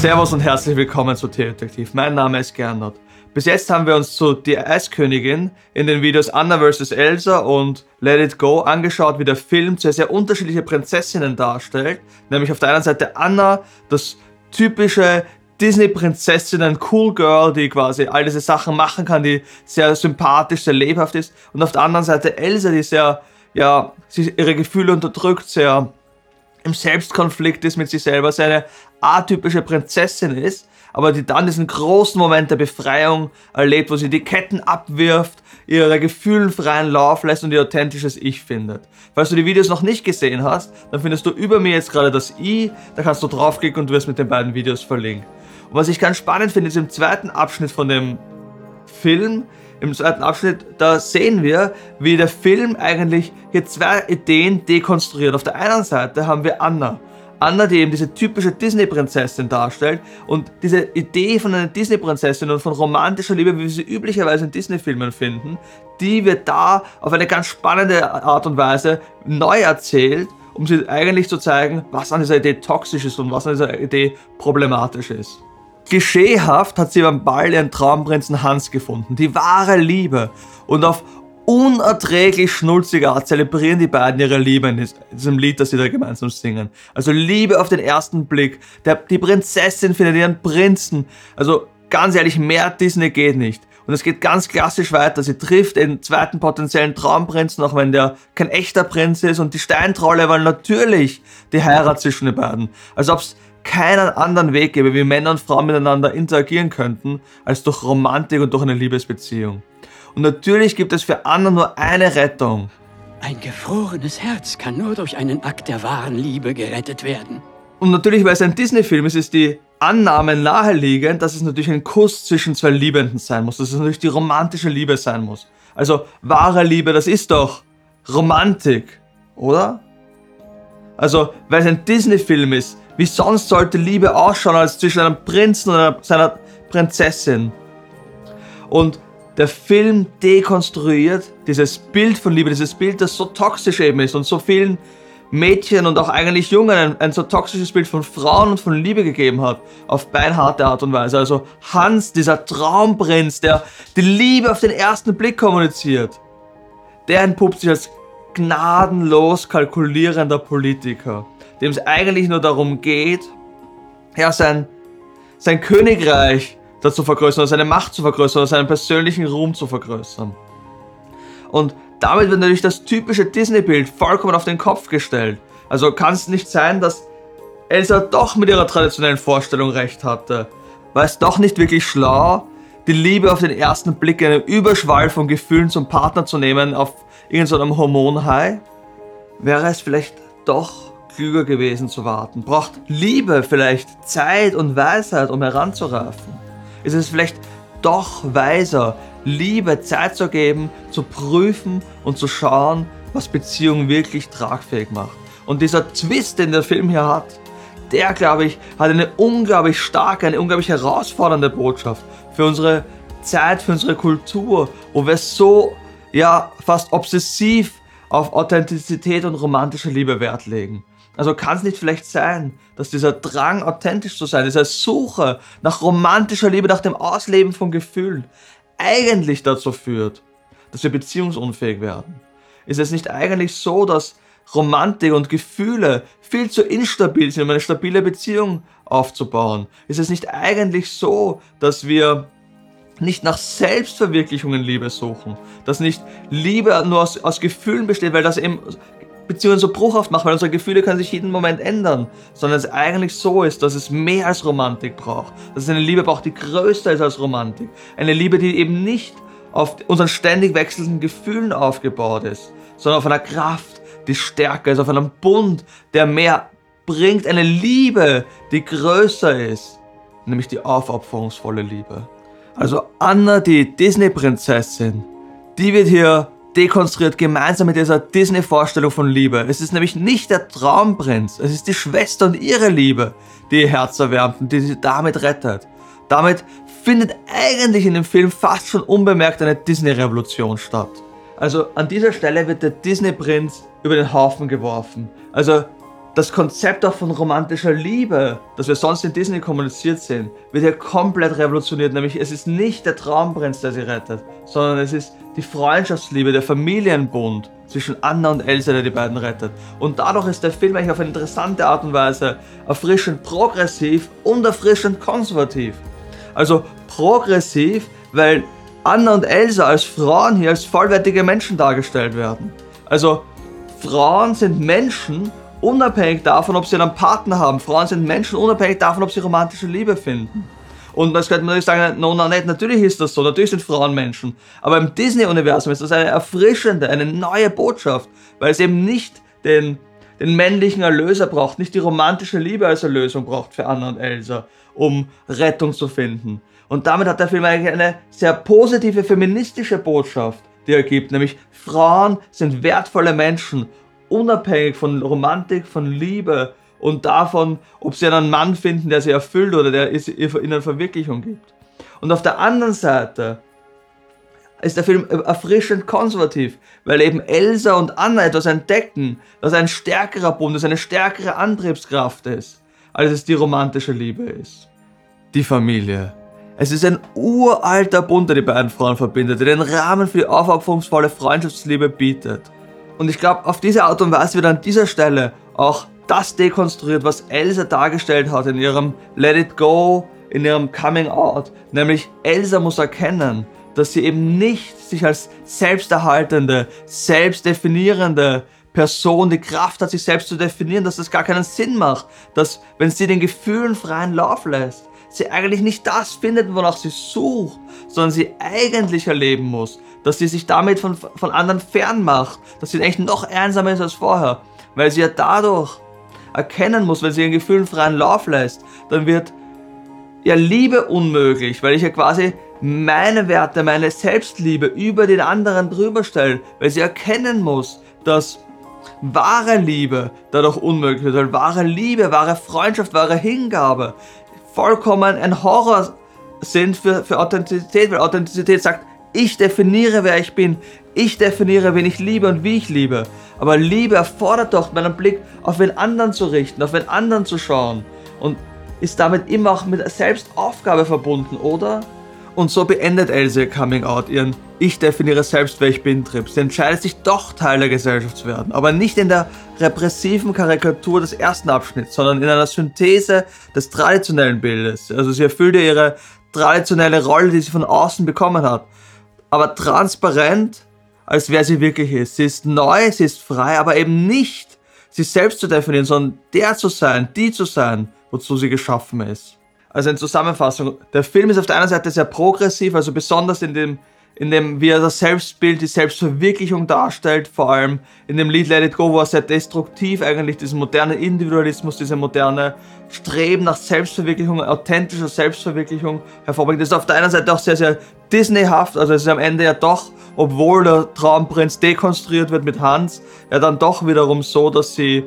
Servus und herzlich willkommen zu Detektiv. Mein Name ist Gernot. Bis jetzt haben wir uns zu Die Eiskönigin in den Videos Anna vs. Elsa und Let It Go angeschaut, wie der Film zwei sehr unterschiedliche Prinzessinnen darstellt. Nämlich auf der einen Seite Anna, das typische Disney-Prinzessinnen, Cool Girl, die quasi all diese Sachen machen kann, die sehr sympathisch, sehr lebhaft ist. Und auf der anderen Seite Elsa, die sehr, ja, ihre Gefühle unterdrückt, sehr im Selbstkonflikt ist mit sich selber, sehr eine atypische Prinzessin ist, aber die dann diesen großen Moment der Befreiung erlebt, wo sie die Ketten abwirft, ihre Gefühlen freien Lauf lässt und ihr authentisches Ich findet. Falls du die Videos noch nicht gesehen hast, dann findest du über mir jetzt gerade das I, da kannst du draufklicken und wirst mit den beiden Videos verlinkt. Und was ich ganz spannend finde, ist im zweiten Abschnitt von dem Film, im zweiten Abschnitt, da sehen wir, wie der Film eigentlich hier zwei Ideen dekonstruiert. Auf der einen Seite haben wir Anna. Anna, die eben diese typische Disney-Prinzessin darstellt und diese Idee von einer Disney-Prinzessin und von romantischer Liebe, wie wir sie üblicherweise in Disney-Filmen finden, die wird da auf eine ganz spannende Art und Weise neu erzählt, um sie eigentlich zu zeigen, was an dieser Idee toxisch ist und was an dieser Idee problematisch ist. Geschehhaft hat sie beim Ball ihren Traumprinzen Hans gefunden, die wahre Liebe. Und auf unerträglich schnulzige Art zelebrieren die beiden ihre Liebe in diesem Lied, das sie da gemeinsam singen. Also Liebe auf den ersten Blick. Der, die Prinzessin findet ihren Prinzen. Also ganz ehrlich, mehr Disney geht nicht. Und es geht ganz klassisch weiter. Sie trifft den zweiten potenziellen Traumprinzen, auch wenn der kein echter Prinz ist. Und die Steintrolle wollen natürlich die Heirat zwischen den beiden. Als ob es keinen anderen Weg gäbe, wie Männer und Frauen miteinander interagieren könnten, als durch Romantik und durch eine Liebesbeziehung. Und natürlich gibt es für Anna nur eine Rettung. Ein gefrorenes Herz kann nur durch einen Akt der wahren Liebe gerettet werden. Und natürlich, weil es ein Disney-Film ist, ist die Annahme naheliegend, dass es natürlich ein Kuss zwischen zwei Liebenden sein muss, dass es natürlich die romantische Liebe sein muss. Also wahre Liebe, das ist doch Romantik, oder? Also, weil es ein Disney-Film ist, wie sonst sollte Liebe ausschauen als zwischen einem Prinzen und seiner Prinzessin? Und der Film dekonstruiert dieses Bild von Liebe, dieses Bild, das so toxisch eben ist und so vielen Mädchen und auch eigentlich Jungen ein, ein, so toxisches Bild von Frauen und von Liebe gegeben hat, auf beinharte Art und Weise. Also Hans, dieser Traumprinz, der die Liebe auf den ersten Blick kommuniziert, der entpuppt sich als gnadenlos kalkulierender Politiker dem es eigentlich nur darum geht, ja, sein, sein Königreich dazu vergrößern, seine Macht zu vergrößern, seinen persönlichen Ruhm zu vergrößern. Und damit wird natürlich das typische Disney-Bild vollkommen auf den Kopf gestellt. Also kann es nicht sein, dass Elsa doch mit ihrer traditionellen Vorstellung recht hatte. War es doch nicht wirklich schlau, die Liebe auf den ersten Blick, einen Überschwall von Gefühlen zum Partner zu nehmen auf irgendeinem Hormonhai? Wäre es vielleicht doch klüger gewesen zu warten? Braucht Liebe vielleicht Zeit und Weisheit, um heranzureifen? Ist es vielleicht doch weiser, Liebe Zeit zu geben, zu prüfen und zu schauen, was Beziehungen wirklich tragfähig macht? Und dieser Twist, den der Film hier hat, der, glaube ich, hat eine unglaublich starke, eine unglaublich herausfordernde Botschaft für unsere Zeit, für unsere Kultur, wo wir so, ja, fast obsessiv auf Authentizität und romantische Liebe Wert legen. Also kann es nicht vielleicht sein, dass dieser Drang, authentisch zu sein, diese Suche nach romantischer Liebe, nach dem Ausleben von Gefühlen, eigentlich dazu führt, dass wir beziehungsunfähig werden? Ist es nicht eigentlich so, dass Romantik und Gefühle viel zu instabil sind, um eine stabile Beziehung aufzubauen? Ist es nicht eigentlich so, dass wir nicht nach Selbstverwirklichung in Liebe suchen, dass nicht Liebe nur aus, aus Gefühlen besteht, weil das eben Beziehungen so bruchhaft macht, weil unsere Gefühle können sich jeden Moment ändern, sondern es eigentlich so ist, dass es mehr als Romantik braucht, dass es eine Liebe braucht, die größer ist als Romantik, eine Liebe, die eben nicht auf unseren ständig wechselnden Gefühlen aufgebaut ist, sondern auf einer Kraft, die stärker ist, auf einem Bund, der mehr bringt, eine Liebe, die größer ist, nämlich die aufopferungsvolle Liebe. Also Anna, die Disney-Prinzessin, die wird hier dekonstruiert gemeinsam mit dieser Disney-Vorstellung von Liebe. Es ist nämlich nicht der Traumprinz, es ist die Schwester und ihre Liebe, die ihr Herz erwärmt und die sie damit rettet. Damit findet eigentlich in dem Film fast schon unbemerkt eine Disney-Revolution statt. Also an dieser Stelle wird der Disney-Prinz über den Haufen geworfen. Also das Konzept auch von romantischer Liebe, das wir sonst in Disney kommuniziert sehen, wird hier komplett revolutioniert. Nämlich es ist nicht der Traumprinz, der sie rettet, sondern es ist die Freundschaftsliebe, der Familienbund zwischen Anna und Elsa, der die beiden rettet. Und dadurch ist der Film eigentlich auf eine interessante Art und Weise erfrischend progressiv und erfrischend konservativ. Also progressiv, weil Anna und Elsa als Frauen hier als vollwertige Menschen dargestellt werden. Also Frauen sind Menschen unabhängig davon, ob sie einen Partner haben. Frauen sind Menschen unabhängig davon, ob sie romantische Liebe finden. Und das könnte man natürlich sagen, no, no, nicht, natürlich ist das so, natürlich sind Frauen Menschen. Aber im Disney-Universum ist das eine erfrischende, eine neue Botschaft, weil es eben nicht den, den männlichen Erlöser braucht, nicht die romantische Liebe als Erlösung braucht für Anna und Elsa, um Rettung zu finden. Und damit hat der Film eigentlich eine sehr positive feministische Botschaft, die er gibt, nämlich Frauen sind wertvolle Menschen unabhängig von Romantik, von Liebe und davon, ob sie einen Mann finden, der sie erfüllt oder der ihnen Verwirklichung gibt. Und auf der anderen Seite ist der Film erfrischend konservativ, weil eben Elsa und Anna etwas entdecken, das ein stärkerer Bund ist, eine stärkere Antriebskraft ist, als es die romantische Liebe ist. Die Familie. Es ist ein uralter Bund, der die beiden Frauen verbindet, der den Rahmen für die aufopferungsvolle Freundschaftsliebe bietet. Und ich glaube, auf diese Art und Weise wird an dieser Stelle auch das dekonstruiert, was Elsa dargestellt hat in ihrem Let It Go, in ihrem Coming Out. Nämlich Elsa muss erkennen, dass sie eben nicht sich als selbsterhaltende, selbstdefinierende Person die Kraft hat, sich selbst zu definieren, dass das gar keinen Sinn macht, dass wenn sie den Gefühlen freien Lauf lässt, sie eigentlich nicht das findet, wonach sie sucht, sondern sie eigentlich erleben muss, dass sie sich damit von, von anderen fernmacht, dass sie eigentlich noch einsamer ist als vorher, weil sie ja dadurch erkennen muss, wenn sie ihren Gefühlen freien Lauf lässt, dann wird ja Liebe unmöglich, weil ich ja quasi meine Werte, meine Selbstliebe über den anderen drüber stelle, weil sie erkennen muss, dass wahre Liebe dadurch unmöglich wird, weil wahre Liebe, wahre Freundschaft, wahre Hingabe vollkommen ein Horror sind für, für Authentizität, weil Authentizität sagt, ich definiere, wer ich bin. Ich definiere, wen ich liebe und wie ich liebe. Aber Liebe erfordert doch, meinen Blick auf den anderen zu richten, auf den anderen zu schauen. Und ist damit immer auch mit Selbstaufgabe verbunden, oder? Und so beendet Else Coming Out ihren Ich definiere selbst, wer ich bin Trip. Sie entscheidet sich doch Teil der Gesellschaft zu werden, aber nicht in der repressiven Karikatur des ersten Abschnitts, sondern in einer Synthese des traditionellen Bildes. Also sie erfüllt ihre traditionelle Rolle, die sie von außen bekommen hat aber transparent, als wer sie wirklich ist. Sie ist neu, sie ist frei, aber eben nicht sich selbst zu definieren, sondern der zu sein, die zu sein, wozu sie geschaffen ist. Also in Zusammenfassung, der Film ist auf der einen Seite sehr progressiv, also besonders in dem in dem, wie er das Selbstbild, die Selbstverwirklichung darstellt, vor allem in dem Lied Let It Go, wo er sehr destruktiv eigentlich diesen modernen Individualismus, diese moderne Streben nach Selbstverwirklichung, authentischer Selbstverwirklichung hervorbringt. Das ist auf der einen Seite auch sehr, sehr Disneyhaft, also es ist am Ende ja doch, obwohl der Traumprinz dekonstruiert wird mit Hans, ja dann doch wiederum so, dass sie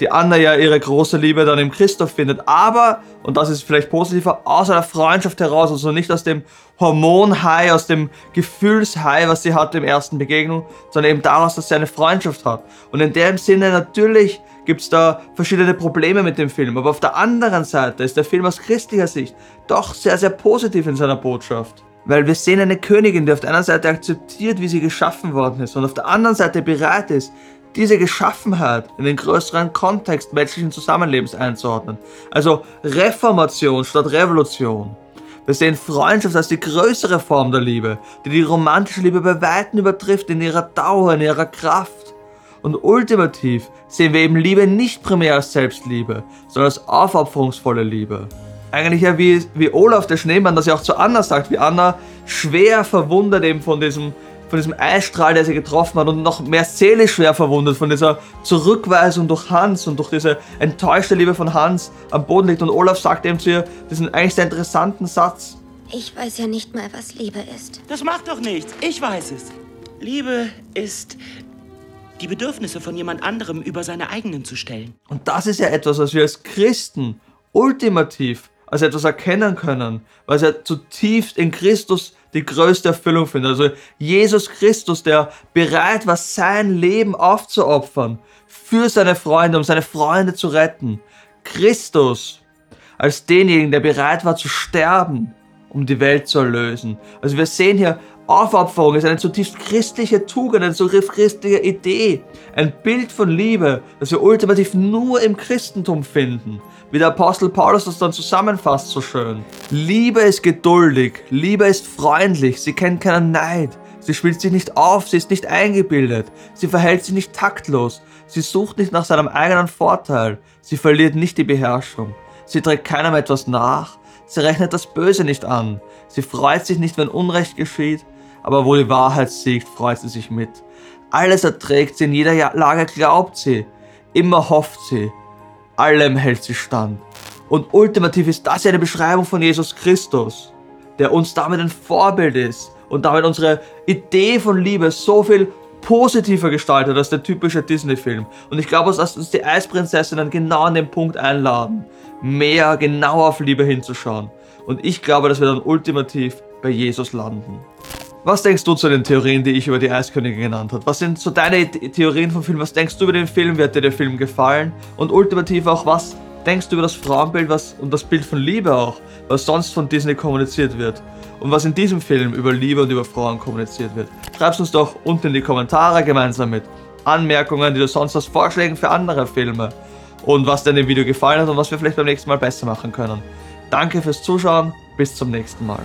die Anna ja ihre große Liebe dann im Christoph findet. Aber, und das ist vielleicht positiver, aus einer Freundschaft heraus, also nicht aus dem Hormonhigh, aus dem Gefühlshigh, was sie hatte im ersten Begegnung, sondern eben daraus, dass sie eine Freundschaft hat. Und in dem Sinne natürlich gibt es da verschiedene Probleme mit dem Film. Aber auf der anderen Seite ist der Film aus christlicher Sicht doch sehr, sehr positiv in seiner Botschaft. Weil wir sehen eine Königin, die auf der einen Seite akzeptiert, wie sie geschaffen worden ist und auf der anderen Seite bereit ist, diese Geschaffenheit in den größeren Kontext menschlichen Zusammenlebens einzuordnen. Also Reformation statt Revolution. Wir sehen Freundschaft als die größere Form der Liebe, die die romantische Liebe bei Weitem übertrifft in ihrer Dauer, in ihrer Kraft. Und ultimativ sehen wir eben Liebe nicht primär als Selbstliebe, sondern als aufopferungsvolle Liebe. Eigentlich ja wie, wie Olaf der Schneemann das ja auch zu Anna sagt, wie Anna schwer verwundert eben von diesem von diesem Eisstrahl, der sie getroffen hat und noch mehr seelisch schwer verwundet von dieser Zurückweisung durch Hans und durch diese enttäuschte Liebe von Hans am Boden liegt. Und Olaf sagt eben zu ihr diesen eigentlich sehr interessanten Satz. Ich weiß ja nicht mal, was Liebe ist. Das macht doch nichts. Ich weiß es. Liebe ist die Bedürfnisse von jemand anderem über seine eigenen zu stellen. Und das ist ja etwas, was wir als Christen ultimativ als etwas erkennen können, weil sie zutiefst in Christus die größte Erfüllung finden. Also Jesus Christus, der bereit war, sein Leben aufzuopfern für seine Freunde, um seine Freunde zu retten. Christus als denjenigen, der bereit war zu sterben, um die Welt zu erlösen. Also wir sehen hier, Aufopferung. Ist eine zutiefst christliche Tugend, eine zutiefst christliche Idee, ein Bild von Liebe, das wir ultimativ nur im Christentum finden. Wie der Apostel Paulus das dann zusammenfasst so schön. Liebe ist geduldig, Liebe ist freundlich, sie kennt keinen Neid, sie spielt sich nicht auf, sie ist nicht eingebildet, sie verhält sich nicht taktlos, sie sucht nicht nach seinem eigenen Vorteil, sie verliert nicht die Beherrschung, sie trägt keinem etwas nach, sie rechnet das Böse nicht an, sie freut sich nicht, wenn Unrecht geschieht, aber wo die Wahrheit siegt, freut sie sich mit. Alles erträgt sie, in jeder Lage glaubt sie, immer hofft sie, allem hält sie stand. Und ultimativ ist das eine Beschreibung von Jesus Christus, der uns damit ein Vorbild ist und damit unsere Idee von Liebe so viel positiver gestaltet als der typische Disney-Film. Und ich glaube, dass uns die Eisprinzessinnen genau an den Punkt einladen, mehr genau auf Liebe hinzuschauen. Und ich glaube, dass wir dann ultimativ bei Jesus landen. Was denkst du zu den Theorien, die ich über die Eiskönigin genannt habe? Was sind so deine Theorien vom Film? Was denkst du über den Film? Wird dir der Film gefallen? Und ultimativ auch, was denkst du über das Frauenbild was, und das Bild von Liebe auch, was sonst von Disney kommuniziert wird? Und was in diesem Film über Liebe und über Frauen kommuniziert wird? Schreib's uns doch unten in die Kommentare gemeinsam mit Anmerkungen, die du sonst hast, Vorschlägen für andere Filme und was dir in dem Video gefallen hat und was wir vielleicht beim nächsten Mal besser machen können. Danke fürs Zuschauen, bis zum nächsten Mal.